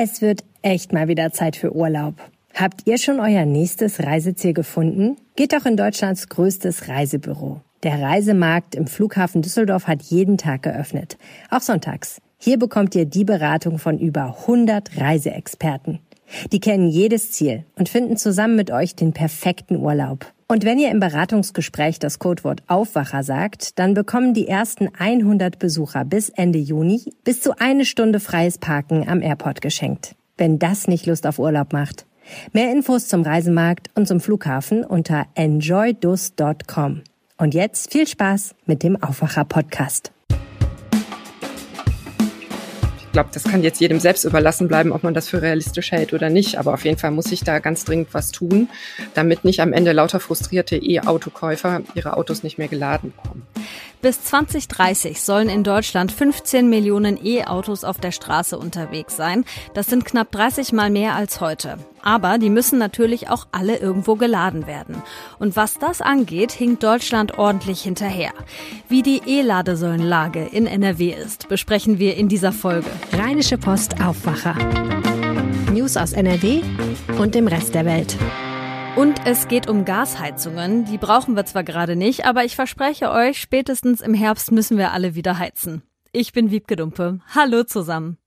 Es wird echt mal wieder Zeit für Urlaub. Habt ihr schon euer nächstes Reiseziel gefunden? Geht doch in Deutschlands größtes Reisebüro. Der Reisemarkt im Flughafen Düsseldorf hat jeden Tag geöffnet, auch sonntags. Hier bekommt ihr die Beratung von über 100 Reiseexperten. Die kennen jedes Ziel und finden zusammen mit euch den perfekten Urlaub. Und wenn ihr im Beratungsgespräch das Codewort Aufwacher sagt, dann bekommen die ersten 100 Besucher bis Ende Juni bis zu eine Stunde freies Parken am Airport geschenkt. Wenn das nicht Lust auf Urlaub macht. Mehr Infos zum Reisemarkt und zum Flughafen unter enjoydus.com. Und jetzt viel Spaß mit dem Aufwacher Podcast. Glaube, das kann jetzt jedem selbst überlassen bleiben, ob man das für realistisch hält oder nicht. Aber auf jeden Fall muss sich da ganz dringend was tun, damit nicht am Ende lauter frustrierte E-Autokäufer ihre Autos nicht mehr geladen bekommen. Bis 2030 sollen in Deutschland 15 Millionen E-Autos auf der Straße unterwegs sein. Das sind knapp 30 Mal mehr als heute. Aber die müssen natürlich auch alle irgendwo geladen werden. Und was das angeht, hinkt Deutschland ordentlich hinterher. Wie die E-Ladesäulenlage in NRW ist, besprechen wir in dieser Folge. Rheinische Post Aufwacher. News aus NRW und dem Rest der Welt. Und es geht um Gasheizungen. Die brauchen wir zwar gerade nicht, aber ich verspreche euch, spätestens im Herbst müssen wir alle wieder heizen. Ich bin Wiebke Dumpe. Hallo zusammen.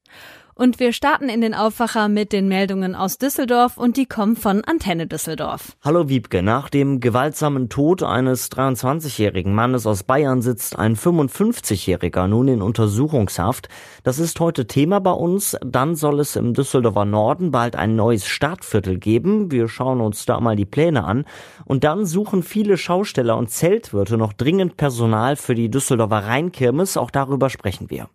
Und wir starten in den Aufwacher mit den Meldungen aus Düsseldorf und die kommen von Antenne Düsseldorf. Hallo Wiebke, nach dem gewaltsamen Tod eines 23-jährigen Mannes aus Bayern sitzt ein 55-jähriger nun in Untersuchungshaft. Das ist heute Thema bei uns. Dann soll es im Düsseldorfer Norden bald ein neues Stadtviertel geben. Wir schauen uns da mal die Pläne an. Und dann suchen viele Schausteller und Zeltwirte noch dringend Personal für die Düsseldorfer Rheinkirmes. Auch darüber sprechen wir.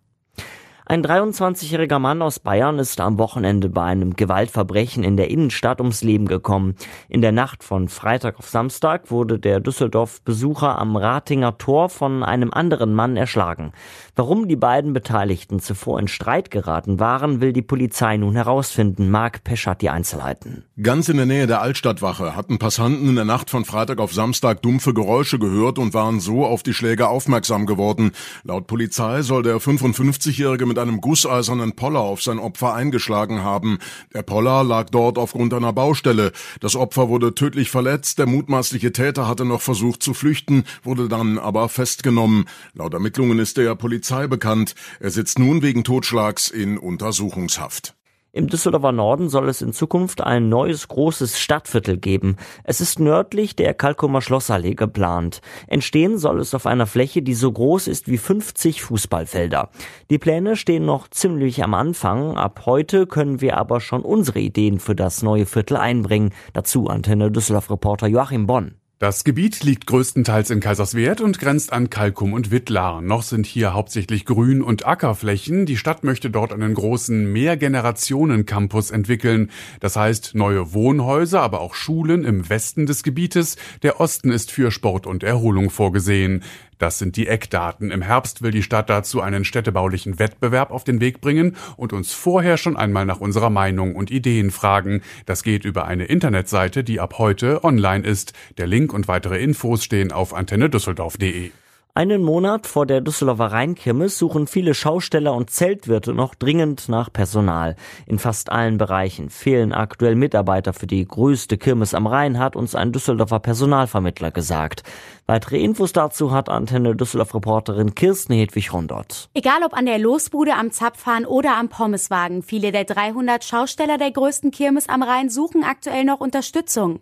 Ein 23-jähriger Mann aus Bayern ist am Wochenende bei einem Gewaltverbrechen in der Innenstadt ums Leben gekommen. In der Nacht von Freitag auf Samstag wurde der Düsseldorf-Besucher am Ratinger Tor von einem anderen Mann erschlagen. Warum die beiden Beteiligten zuvor in Streit geraten waren, will die Polizei nun herausfinden. Marc Pesch hat die Einzelheiten. Ganz in der Nähe der Altstadtwache hatten Passanten in der Nacht von Freitag auf Samstag dumpfe Geräusche gehört und waren so auf die Schläge aufmerksam geworden. Laut Polizei soll der 55-Jährige mit mit einem gusseisernen Poller auf sein Opfer eingeschlagen haben. Der Poller lag dort aufgrund einer Baustelle. Das Opfer wurde tödlich verletzt. Der mutmaßliche Täter hatte noch versucht zu flüchten, wurde dann aber festgenommen. Laut Ermittlungen ist der Polizei bekannt. Er sitzt nun wegen Totschlags in Untersuchungshaft. Im Düsseldorfer Norden soll es in Zukunft ein neues großes Stadtviertel geben. Es ist nördlich der Kalkumer Schlossallee geplant. Entstehen soll es auf einer Fläche, die so groß ist wie 50 Fußballfelder. Die Pläne stehen noch ziemlich am Anfang. Ab heute können wir aber schon unsere Ideen für das neue Viertel einbringen. Dazu Antenne Düsseldorf Reporter Joachim Bonn. Das Gebiet liegt größtenteils in Kaiserswerth und grenzt an Kalkum und Wittlar. Noch sind hier hauptsächlich Grün- und Ackerflächen. Die Stadt möchte dort einen großen Mehrgenerationen-Campus entwickeln. Das heißt neue Wohnhäuser, aber auch Schulen im Westen des Gebietes. Der Osten ist für Sport und Erholung vorgesehen. Das sind die Eckdaten. Im Herbst will die Stadt dazu einen städtebaulichen Wettbewerb auf den Weg bringen und uns vorher schon einmal nach unserer Meinung und Ideen fragen. Das geht über eine Internetseite, die ab heute online ist. Der Link und weitere Infos stehen auf antennedüsseldorf.de. Einen Monat vor der Düsseldorfer Rheinkirmes suchen viele Schausteller und Zeltwirte noch dringend nach Personal. In fast allen Bereichen fehlen aktuell Mitarbeiter für die größte Kirmes am Rhein, hat uns ein Düsseldorfer Personalvermittler gesagt. Weitere Infos dazu hat Antenne Düsseldorf-Reporterin Kirsten Hedwig Rondott. Egal ob an der Losbude, am Zapfhahn oder am Pommeswagen, viele der 300 Schausteller der größten Kirmes am Rhein suchen aktuell noch Unterstützung.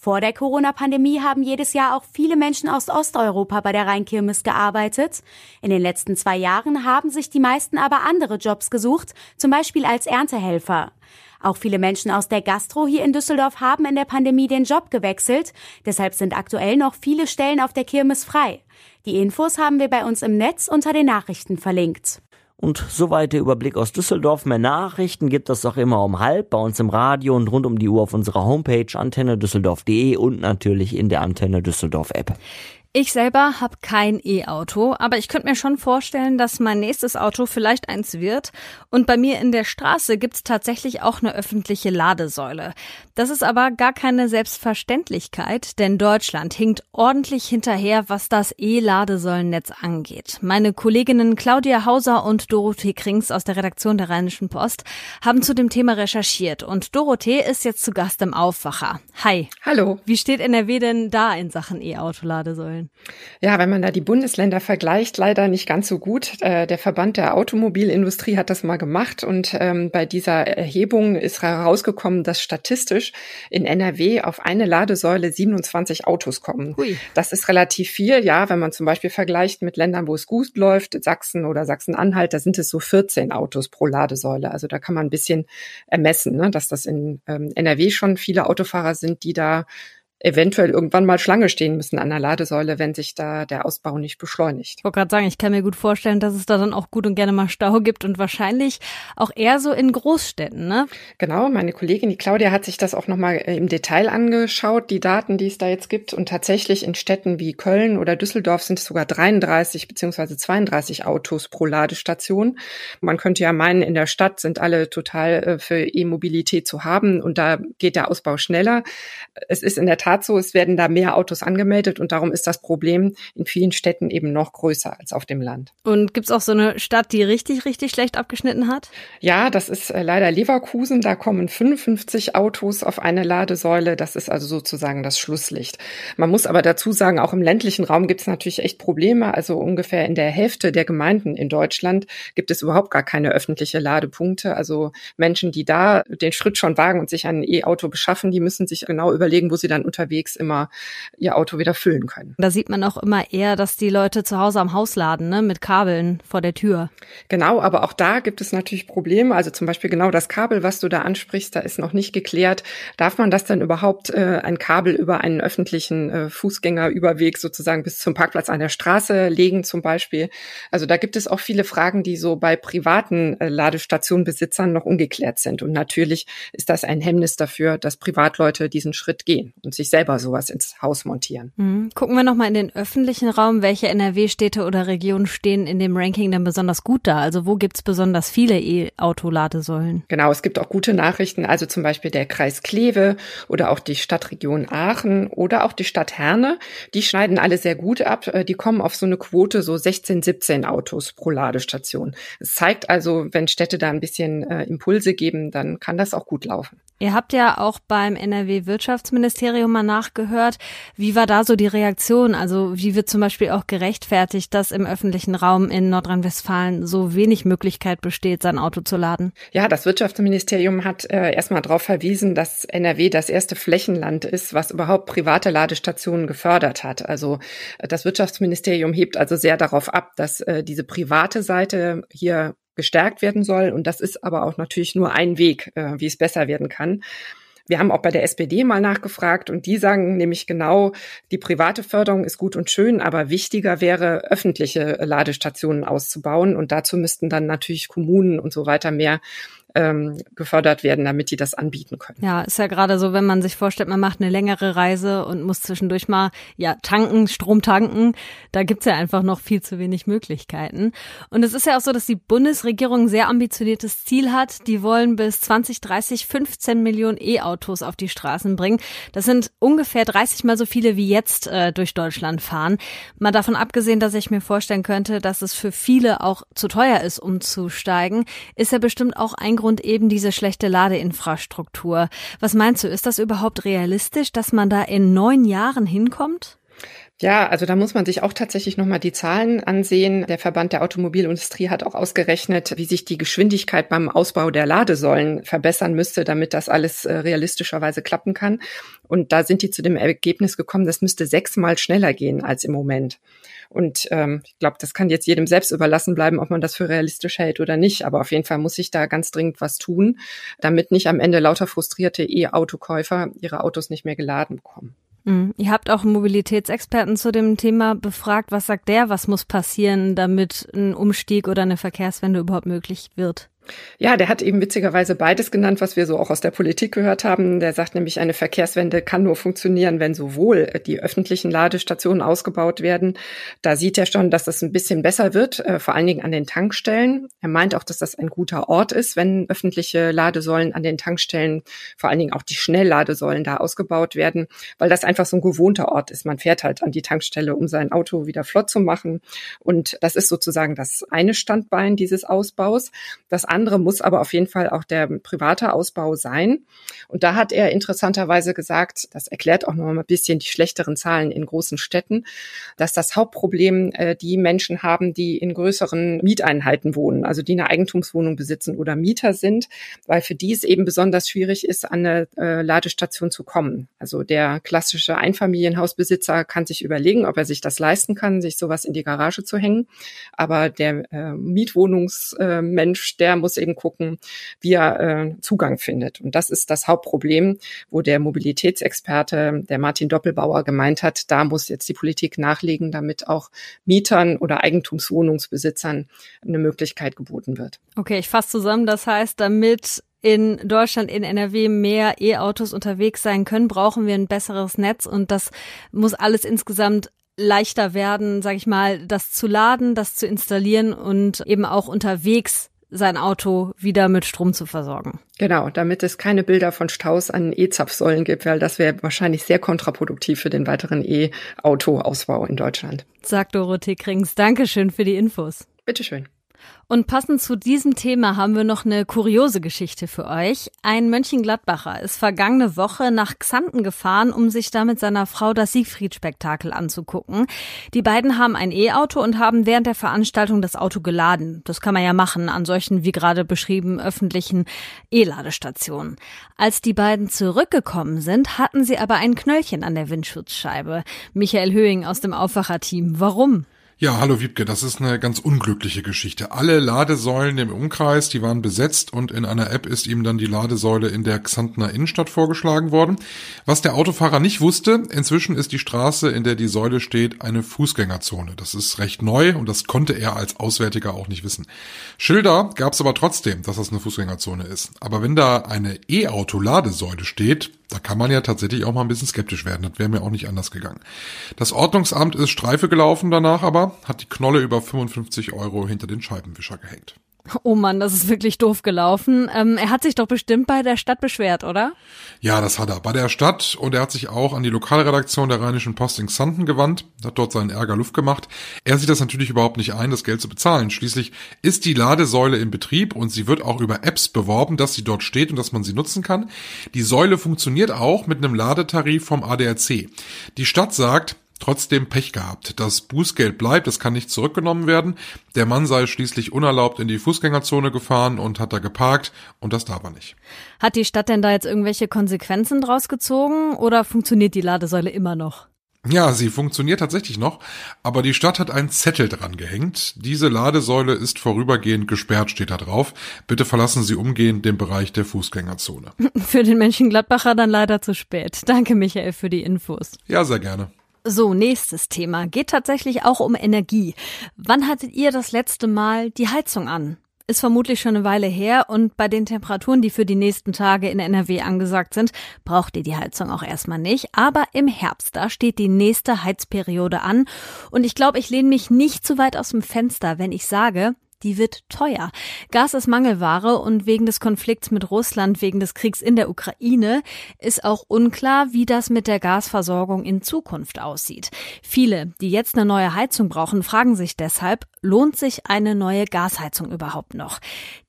Vor der Corona-Pandemie haben jedes Jahr auch viele Menschen aus Osteuropa bei der Rheinkirmes gearbeitet. In den letzten zwei Jahren haben sich die meisten aber andere Jobs gesucht, zum Beispiel als Erntehelfer. Auch viele Menschen aus der Gastro hier in Düsseldorf haben in der Pandemie den Job gewechselt. Deshalb sind aktuell noch viele Stellen auf der Kirmes frei. Die Infos haben wir bei uns im Netz unter den Nachrichten verlinkt. Und soweit der Überblick aus Düsseldorf. Mehr Nachrichten gibt es auch immer um halb bei uns im Radio und rund um die Uhr auf unserer Homepage antennedüsseldorf.de und natürlich in der Antenne Düsseldorf App. Ich selber habe kein E-Auto, aber ich könnte mir schon vorstellen, dass mein nächstes Auto vielleicht eins wird. Und bei mir in der Straße gibt's tatsächlich auch eine öffentliche Ladesäule. Das ist aber gar keine Selbstverständlichkeit, denn Deutschland hinkt ordentlich hinterher, was das E-Ladesäulennetz angeht. Meine Kolleginnen Claudia Hauser und Dorothee Krings aus der Redaktion der Rheinischen Post haben zu dem Thema recherchiert und Dorothee ist jetzt zu Gast im Aufwacher. Hi. Hallo. Wie steht NRW denn da in Sachen E-Auto-Ladesäulen? Ja, wenn man da die Bundesländer vergleicht, leider nicht ganz so gut. Äh, der Verband der Automobilindustrie hat das mal gemacht und ähm, bei dieser Erhebung ist herausgekommen, dass statistisch in NRW auf eine Ladesäule 27 Autos kommen. Hui. Das ist relativ viel, ja, wenn man zum Beispiel vergleicht mit Ländern, wo es gut läuft, Sachsen oder Sachsen-Anhalt, da sind es so 14 Autos pro Ladesäule. Also da kann man ein bisschen ermessen, ne, dass das in ähm, NRW schon viele Autofahrer sind, die da eventuell irgendwann mal Schlange stehen müssen an der Ladesäule, wenn sich da der Ausbau nicht beschleunigt. Ich wollte gerade sagen, ich kann mir gut vorstellen, dass es da dann auch gut und gerne mal Stau gibt und wahrscheinlich auch eher so in Großstädten, ne? Genau, meine Kollegin, die Claudia, hat sich das auch nochmal äh, im Detail angeschaut, die Daten, die es da jetzt gibt. Und tatsächlich in Städten wie Köln oder Düsseldorf sind es sogar 33 beziehungsweise 32 Autos pro Ladestation. Man könnte ja meinen, in der Stadt sind alle total äh, für E-Mobilität zu haben und da geht der Ausbau schneller. Es ist in der Tat Tat so, es werden da mehr Autos angemeldet und darum ist das Problem in vielen Städten eben noch größer als auf dem Land. Und gibt's auch so eine Stadt, die richtig, richtig schlecht abgeschnitten hat? Ja, das ist äh, leider Leverkusen. Da kommen 55 Autos auf eine Ladesäule. Das ist also sozusagen das Schlusslicht. Man muss aber dazu sagen, auch im ländlichen Raum gibt es natürlich echt Probleme. Also ungefähr in der Hälfte der Gemeinden in Deutschland gibt es überhaupt gar keine öffentliche Ladepunkte. Also Menschen, die da den Schritt schon wagen und sich ein E-Auto beschaffen, die müssen sich genau überlegen, wo sie dann unterwegs immer ihr Auto wieder füllen können. Da sieht man auch immer eher, dass die Leute zu Hause am Haus laden, ne, mit Kabeln vor der Tür. Genau, aber auch da gibt es natürlich Probleme. Also zum Beispiel genau das Kabel, was du da ansprichst, da ist noch nicht geklärt. Darf man das denn überhaupt äh, ein Kabel über einen öffentlichen äh, Fußgängerüberweg sozusagen bis zum Parkplatz an der Straße legen zum Beispiel? Also da gibt es auch viele Fragen, die so bei privaten äh, Ladestationenbesitzern noch ungeklärt sind. Und natürlich ist das ein Hemmnis dafür, dass Privatleute diesen Schritt gehen und sich selber sowas ins Haus montieren. Mhm. Gucken wir nochmal in den öffentlichen Raum. Welche NRW-Städte oder Regionen stehen in dem Ranking denn besonders gut da? Also wo gibt's besonders viele E-Auto-Ladesäulen? Genau, es gibt auch gute Nachrichten. Also zum Beispiel der Kreis Kleve oder auch die Stadtregion Aachen oder auch die Stadt Herne. Die schneiden alle sehr gut ab. Äh, die kommen auf so eine Quote so 16, 17 Autos pro Ladestation. Es zeigt also, wenn Städte da ein bisschen äh, Impulse geben, dann kann das auch gut laufen. Ihr habt ja auch beim NRW-Wirtschaftsministerium mal nachgehört. Wie war da so die Reaktion? Also wie wird zum Beispiel auch gerechtfertigt, dass im öffentlichen Raum in Nordrhein-Westfalen so wenig Möglichkeit besteht, sein Auto zu laden? Ja, das Wirtschaftsministerium hat äh, erstmal darauf verwiesen, dass NRW das erste Flächenland ist, was überhaupt private Ladestationen gefördert hat. Also äh, das Wirtschaftsministerium hebt also sehr darauf ab, dass äh, diese private Seite hier gestärkt werden soll. Und das ist aber auch natürlich nur ein Weg, äh, wie es besser werden kann. Wir haben auch bei der SPD mal nachgefragt und die sagen nämlich genau, die private Förderung ist gut und schön, aber wichtiger wäre, öffentliche Ladestationen auszubauen. Und dazu müssten dann natürlich Kommunen und so weiter mehr ähm, gefördert werden, damit die das anbieten können. Ja, ist ja gerade so, wenn man sich vorstellt, man macht eine längere Reise und muss zwischendurch mal ja tanken, Strom tanken, da gibt's ja einfach noch viel zu wenig Möglichkeiten. Und es ist ja auch so, dass die Bundesregierung ein sehr ambitioniertes Ziel hat. Die wollen bis 2030 15 Millionen E-Autos auf die Straßen bringen. Das sind ungefähr 30 mal so viele wie jetzt äh, durch Deutschland fahren. Mal davon abgesehen, dass ich mir vorstellen könnte, dass es für viele auch zu teuer ist, umzusteigen, ist ja bestimmt auch ein Grund eben diese schlechte Ladeinfrastruktur. Was meinst du, ist das überhaupt realistisch, dass man da in neun Jahren hinkommt? Ja, also da muss man sich auch tatsächlich nochmal die Zahlen ansehen. Der Verband der Automobilindustrie hat auch ausgerechnet, wie sich die Geschwindigkeit beim Ausbau der Ladesäulen verbessern müsste, damit das alles äh, realistischerweise klappen kann. Und da sind die zu dem Ergebnis gekommen, das müsste sechsmal schneller gehen als im Moment. Und ähm, ich glaube, das kann jetzt jedem selbst überlassen bleiben, ob man das für realistisch hält oder nicht. Aber auf jeden Fall muss sich da ganz dringend was tun, damit nicht am Ende lauter frustrierte E-Autokäufer ihre Autos nicht mehr geladen bekommen. Mhm. Ihr habt auch einen Mobilitätsexperten zu dem Thema befragt. Was sagt der, was muss passieren, damit ein Umstieg oder eine Verkehrswende überhaupt möglich wird? Ja, der hat eben witzigerweise beides genannt, was wir so auch aus der Politik gehört haben. Der sagt nämlich, eine Verkehrswende kann nur funktionieren, wenn sowohl die öffentlichen Ladestationen ausgebaut werden. Da sieht er schon, dass das ein bisschen besser wird, äh, vor allen Dingen an den Tankstellen. Er meint auch, dass das ein guter Ort ist, wenn öffentliche Ladesäulen an den Tankstellen, vor allen Dingen auch die Schnellladesäulen da ausgebaut werden, weil das einfach so ein gewohnter Ort ist. Man fährt halt an die Tankstelle, um sein Auto wieder flott zu machen. Und das ist sozusagen das eine Standbein dieses Ausbaus. Das andere muss aber auf jeden Fall auch der private Ausbau sein. Und da hat er interessanterweise gesagt, das erklärt auch noch mal ein bisschen die schlechteren Zahlen in großen Städten, dass das Hauptproblem äh, die Menschen haben, die in größeren Mieteinheiten wohnen, also die eine Eigentumswohnung besitzen oder Mieter sind, weil für die es eben besonders schwierig ist, an eine äh, Ladestation zu kommen. Also der klassische Einfamilienhausbesitzer kann sich überlegen, ob er sich das leisten kann, sich sowas in die Garage zu hängen. Aber der äh, Mietwohnungsmensch, der muss eben gucken, wie er äh, Zugang findet. Und das ist das Hauptproblem, wo der Mobilitätsexperte, der Martin Doppelbauer, gemeint hat, da muss jetzt die Politik nachlegen, damit auch Mietern oder Eigentumswohnungsbesitzern eine Möglichkeit geboten wird. Okay, ich fasse zusammen. Das heißt, damit in Deutschland, in NRW mehr E-Autos unterwegs sein können, brauchen wir ein besseres Netz und das muss alles insgesamt leichter werden, sage ich mal, das zu laden, das zu installieren und eben auch unterwegs sein Auto wieder mit Strom zu versorgen. Genau, damit es keine Bilder von Staus an E-Zapfsäulen gibt, weil das wäre wahrscheinlich sehr kontraproduktiv für den weiteren E-Auto-Ausbau in Deutschland. Sagt Dorothee Krings. Dankeschön für die Infos. Bitteschön. Und passend zu diesem Thema haben wir noch eine kuriose Geschichte für euch. Ein Mönchengladbacher ist vergangene Woche nach Xanten gefahren, um sich da mit seiner Frau das Siegfried-Spektakel anzugucken. Die beiden haben ein E-Auto und haben während der Veranstaltung das Auto geladen. Das kann man ja machen an solchen, wie gerade beschrieben, öffentlichen E-Ladestationen. Als die beiden zurückgekommen sind, hatten sie aber ein Knöllchen an der Windschutzscheibe. Michael Höhing aus dem Aufwacherteam. Warum? Ja, hallo Wiebke, das ist eine ganz unglückliche Geschichte. Alle Ladesäulen im Umkreis, die waren besetzt und in einer App ist ihm dann die Ladesäule in der Xantner Innenstadt vorgeschlagen worden. Was der Autofahrer nicht wusste, inzwischen ist die Straße, in der die Säule steht, eine Fußgängerzone. Das ist recht neu und das konnte er als Auswärtiger auch nicht wissen. Schilder gab es aber trotzdem, dass das eine Fußgängerzone ist. Aber wenn da eine E-Auto-Ladesäule steht, da kann man ja tatsächlich auch mal ein bisschen skeptisch werden. Das wäre mir auch nicht anders gegangen. Das Ordnungsamt ist Streife gelaufen danach aber, hat die Knolle über 55 Euro hinter den Scheibenwischer gehängt. Oh Mann, das ist wirklich doof gelaufen. Ähm, er hat sich doch bestimmt bei der Stadt beschwert, oder? Ja, das hat er. Bei der Stadt und er hat sich auch an die Lokalredaktion der Rheinischen Post in Xanten gewandt, hat dort seinen Ärger Luft gemacht. Er sieht das natürlich überhaupt nicht ein, das Geld zu bezahlen. Schließlich ist die Ladesäule in Betrieb und sie wird auch über Apps beworben, dass sie dort steht und dass man sie nutzen kann. Die Säule funktioniert auch mit einem Ladetarif vom ADAC. Die Stadt sagt, trotzdem Pech gehabt. Das Bußgeld bleibt, es kann nicht zurückgenommen werden. Der Mann sei schließlich unerlaubt in die Fußgängerzone gefahren und hat da geparkt und das darf er nicht. Hat die Stadt denn da jetzt irgendwelche Konsequenzen draus gezogen oder funktioniert die Ladesäule immer noch? Ja, sie funktioniert tatsächlich noch, aber die Stadt hat einen Zettel dran gehängt. Diese Ladesäule ist vorübergehend gesperrt, steht da drauf. Bitte verlassen Sie umgehend den Bereich der Fußgängerzone. Für den Mönchengladbacher dann leider zu spät. Danke, Michael, für die Infos. Ja, sehr gerne. So, nächstes Thema. Geht tatsächlich auch um Energie. Wann hattet ihr das letzte Mal die Heizung an? Ist vermutlich schon eine Weile her und bei den Temperaturen, die für die nächsten Tage in NRW angesagt sind, braucht ihr die Heizung auch erstmal nicht. Aber im Herbst, da steht die nächste Heizperiode an und ich glaube, ich lehne mich nicht zu weit aus dem Fenster, wenn ich sage, die wird teuer. Gas ist Mangelware und wegen des Konflikts mit Russland, wegen des Kriegs in der Ukraine, ist auch unklar, wie das mit der Gasversorgung in Zukunft aussieht. Viele, die jetzt eine neue Heizung brauchen, fragen sich deshalb, lohnt sich eine neue Gasheizung überhaupt noch?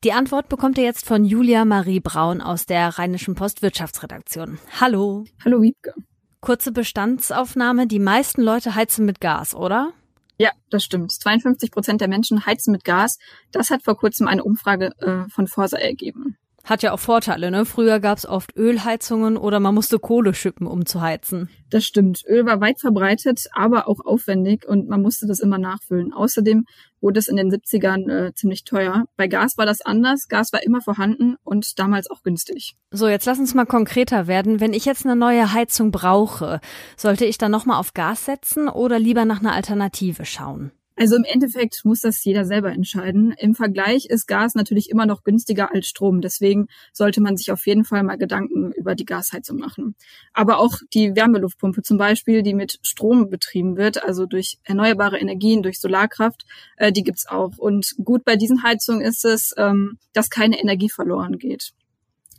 Die Antwort bekommt ihr jetzt von Julia Marie Braun aus der Rheinischen Post Wirtschaftsredaktion. Hallo. Hallo Wiebke. Kurze Bestandsaufnahme. Die meisten Leute heizen mit Gas, oder? Ja, das stimmt. 52 Prozent der Menschen heizen mit Gas. Das hat vor kurzem eine Umfrage äh, von Forsa ergeben. Hat ja auch Vorteile, ne? Früher gab's oft Ölheizungen oder man musste Kohle schippen, um zu heizen. Das stimmt. Öl war weit verbreitet, aber auch aufwendig und man musste das immer nachfüllen. Außerdem wurde es in den 70ern äh, ziemlich teuer. Bei Gas war das anders. Gas war immer vorhanden und damals auch günstig. So, jetzt lass uns mal konkreter werden. Wenn ich jetzt eine neue Heizung brauche, sollte ich dann nochmal auf Gas setzen oder lieber nach einer Alternative schauen? Also im Endeffekt muss das jeder selber entscheiden. Im Vergleich ist Gas natürlich immer noch günstiger als Strom. Deswegen sollte man sich auf jeden Fall mal Gedanken über die Gasheizung machen. Aber auch die Wärmeluftpumpe zum Beispiel, die mit Strom betrieben wird, also durch erneuerbare Energien, durch Solarkraft, äh, die gibt's auch. Und gut bei diesen Heizungen ist es, ähm, dass keine Energie verloren geht.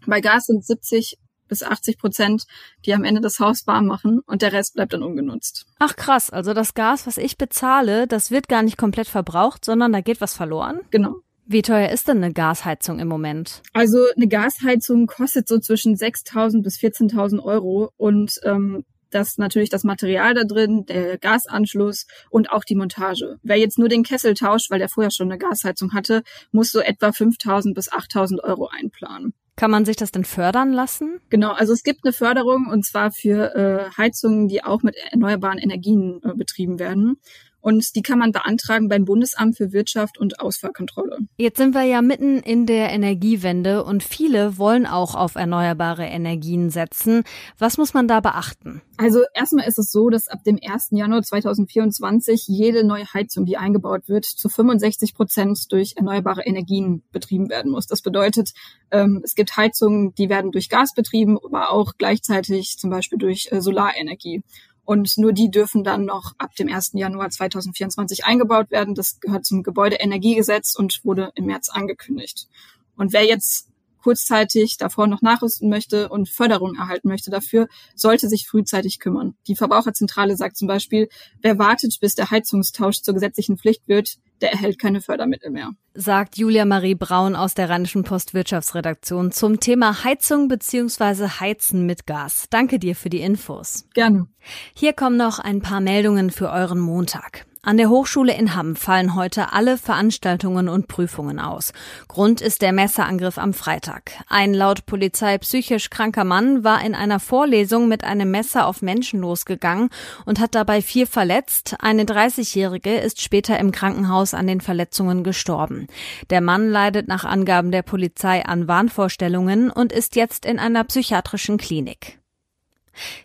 Bei Gas sind 70 bis 80 Prozent, die am Ende das Haus warm machen und der Rest bleibt dann ungenutzt. Ach krass, also das Gas, was ich bezahle, das wird gar nicht komplett verbraucht, sondern da geht was verloren? Genau. Wie teuer ist denn eine Gasheizung im Moment? Also eine Gasheizung kostet so zwischen 6.000 bis 14.000 Euro und ähm, das natürlich das Material da drin, der Gasanschluss und auch die Montage. Wer jetzt nur den Kessel tauscht, weil der vorher schon eine Gasheizung hatte, muss so etwa 5.000 bis 8.000 Euro einplanen. Kann man sich das denn fördern lassen? Genau, also es gibt eine Förderung und zwar für äh, Heizungen, die auch mit erneuerbaren Energien äh, betrieben werden. Und die kann man beantragen beim Bundesamt für Wirtschaft und Ausfallkontrolle. Jetzt sind wir ja mitten in der Energiewende und viele wollen auch auf erneuerbare Energien setzen. Was muss man da beachten? Also erstmal ist es so, dass ab dem 1. Januar 2024 jede neue Heizung, die eingebaut wird, zu 65 Prozent durch erneuerbare Energien betrieben werden muss. Das bedeutet, ähm, es gibt Heizungen, die werden durch Gas betrieben, aber auch gleichzeitig zum Beispiel durch äh, Solarenergie. Und nur die dürfen dann noch ab dem 1. Januar 2024 eingebaut werden. Das gehört zum Gebäudeenergiegesetz und wurde im März angekündigt. Und wer jetzt kurzzeitig davor noch nachrüsten möchte und Förderung erhalten möchte dafür, sollte sich frühzeitig kümmern. Die Verbraucherzentrale sagt zum Beispiel, wer wartet, bis der Heizungstausch zur gesetzlichen Pflicht wird, der erhält keine Fördermittel mehr. Sagt Julia Marie Braun aus der Rheinischen Post Wirtschaftsredaktion zum Thema Heizung bzw. Heizen mit Gas. Danke dir für die Infos. Gerne. Hier kommen noch ein paar Meldungen für euren Montag. An der Hochschule in Hamm fallen heute alle Veranstaltungen und Prüfungen aus. Grund ist der Messerangriff am Freitag. Ein laut Polizei psychisch kranker Mann war in einer Vorlesung mit einem Messer auf Menschen losgegangen und hat dabei vier verletzt. Eine 30-Jährige ist später im Krankenhaus an den Verletzungen gestorben. Der Mann leidet nach Angaben der Polizei an Wahnvorstellungen und ist jetzt in einer psychiatrischen Klinik.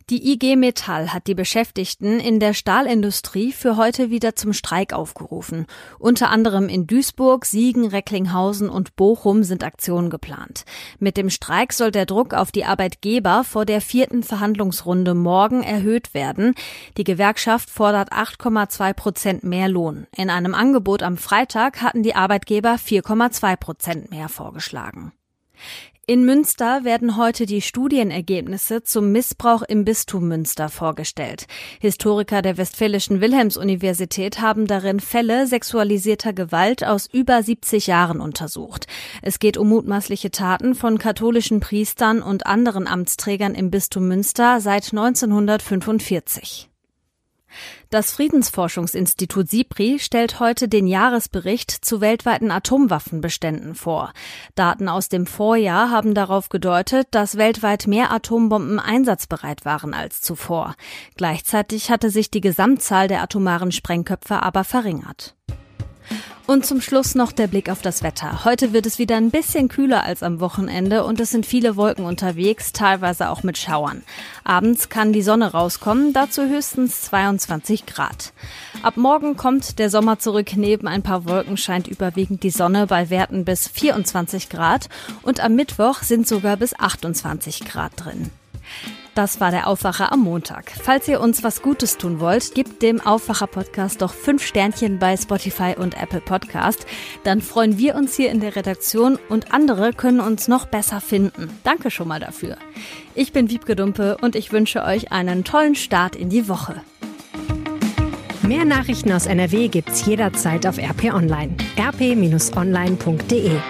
Die IG Metall hat die Beschäftigten in der Stahlindustrie für heute wieder zum Streik aufgerufen. Unter anderem in Duisburg, Siegen, Recklinghausen und Bochum sind Aktionen geplant. Mit dem Streik soll der Druck auf die Arbeitgeber vor der vierten Verhandlungsrunde morgen erhöht werden. Die Gewerkschaft fordert 8,2 Prozent mehr Lohn. In einem Angebot am Freitag hatten die Arbeitgeber 4,2 Prozent mehr vorgeschlagen. In Münster werden heute die Studienergebnisse zum Missbrauch im Bistum Münster vorgestellt. Historiker der Westfälischen Wilhelms-Universität haben darin Fälle sexualisierter Gewalt aus über 70 Jahren untersucht. Es geht um mutmaßliche Taten von katholischen Priestern und anderen Amtsträgern im Bistum Münster seit 1945. Das Friedensforschungsinstitut SIPRI stellt heute den Jahresbericht zu weltweiten Atomwaffenbeständen vor. Daten aus dem Vorjahr haben darauf gedeutet, dass weltweit mehr Atombomben einsatzbereit waren als zuvor. Gleichzeitig hatte sich die Gesamtzahl der atomaren Sprengköpfe aber verringert. Und zum Schluss noch der Blick auf das Wetter. Heute wird es wieder ein bisschen kühler als am Wochenende und es sind viele Wolken unterwegs, teilweise auch mit Schauern. Abends kann die Sonne rauskommen, dazu höchstens 22 Grad. Ab morgen kommt der Sommer zurück, neben ein paar Wolken scheint überwiegend die Sonne bei Werten bis 24 Grad und am Mittwoch sind sogar bis 28 Grad drin. Das war der Aufwacher am Montag. Falls ihr uns was Gutes tun wollt, gebt dem Aufwacher-Podcast doch fünf Sternchen bei Spotify und Apple Podcast. Dann freuen wir uns hier in der Redaktion und andere können uns noch besser finden. Danke schon mal dafür. Ich bin Wiebke Dumpe und ich wünsche euch einen tollen Start in die Woche. Mehr Nachrichten aus NRW gibt's jederzeit auf RP Online. rp-online.de